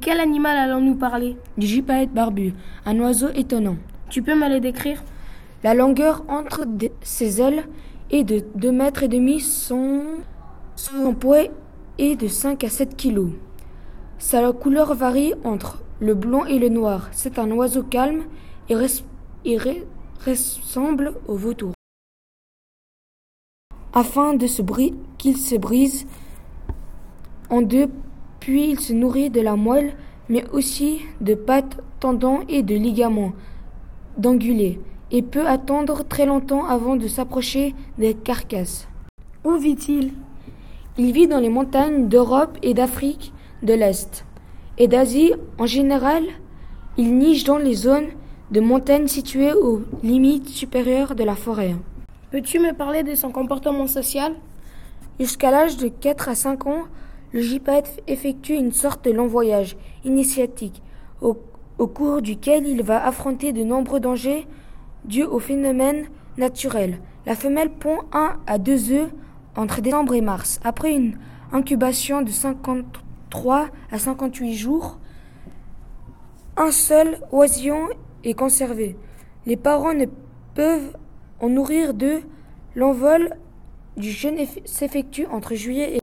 quel animal allons-nous parler? Du gypaète barbu, un oiseau étonnant. Tu peux me le décrire? La longueur entre ses ailes est de 2 mètres et demi, son, son poids est de 5 à 7 kilos. Sa couleur varie entre le blanc et le noir. C'est un oiseau calme et, ressemble au vautour. Afin de se qu'il se brise en deux, puis il se nourrit de la moelle, mais aussi de pattes, tendons et de ligaments d'angulés, et peut attendre très longtemps avant de s'approcher des carcasses. Où vit-il? Il vit dans les montagnes d'Europe et d'Afrique de l'Est et d'Asie en général. Il niche dans les zones de montagnes situées aux limites supérieures de la forêt. Peux-tu me parler de son comportement social? Jusqu'à l'âge de 4 à 5 ans, le gypaète effectue une sorte de long voyage initiatique, au, cours duquel il va affronter de nombreux dangers dus aux phénomènes naturels. La femelle pond un à deux œufs entre décembre et mars. Après une incubation de 53 à 58 jours, un seul oisillon est conservé. Les parents ne peuvent en nourrir deux. L'envol du jeune s'effectue entre juillet et